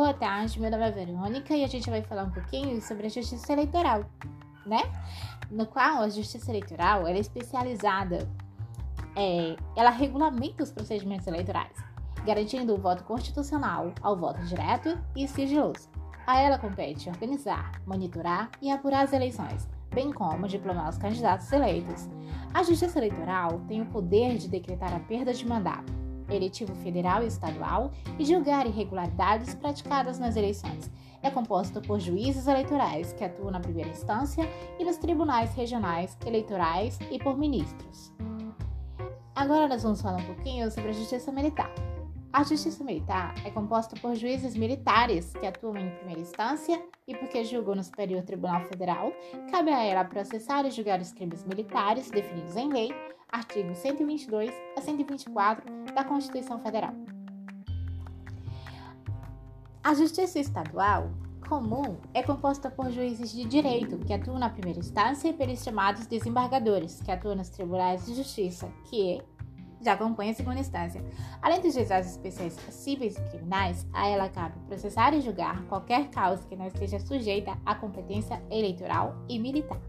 Boa tarde, meu nome é Verônica e a gente vai falar um pouquinho sobre a justiça eleitoral, né? No qual a justiça eleitoral é especializada, é, ela regulamenta os procedimentos eleitorais, garantindo o voto constitucional ao voto direto e sigiloso. A ela compete organizar, monitorar e apurar as eleições, bem como diplomar os candidatos eleitos. A justiça eleitoral tem o poder de decretar a perda de mandato eletivo federal e estadual e julgar irregularidades praticadas nas eleições. É composto por juízes eleitorais que atuam na primeira instância e nos tribunais regionais eleitorais e por ministros. Agora nós vamos falar um pouquinho sobre a justiça militar. A justiça militar é composta por juízes militares que atuam em primeira instância e porque julgam no Superior Tribunal Federal, cabe a ela processar e julgar os crimes militares definidos em lei, artigos 122 a 124 da Constituição Federal. A Justiça Estadual comum é composta por juízes de direito que atuam na primeira instância e pelos chamados desembargadores, que atuam nos tribunais de justiça, que já compõem a segunda instância. Além dos juizados especiais cíveis e criminais, a ela cabe processar e julgar qualquer causa que não esteja sujeita à competência eleitoral e militar.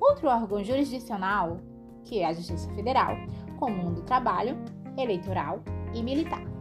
Outro órgão jurisdicional que é a Justiça Federal, comum do trabalho, eleitoral e militar.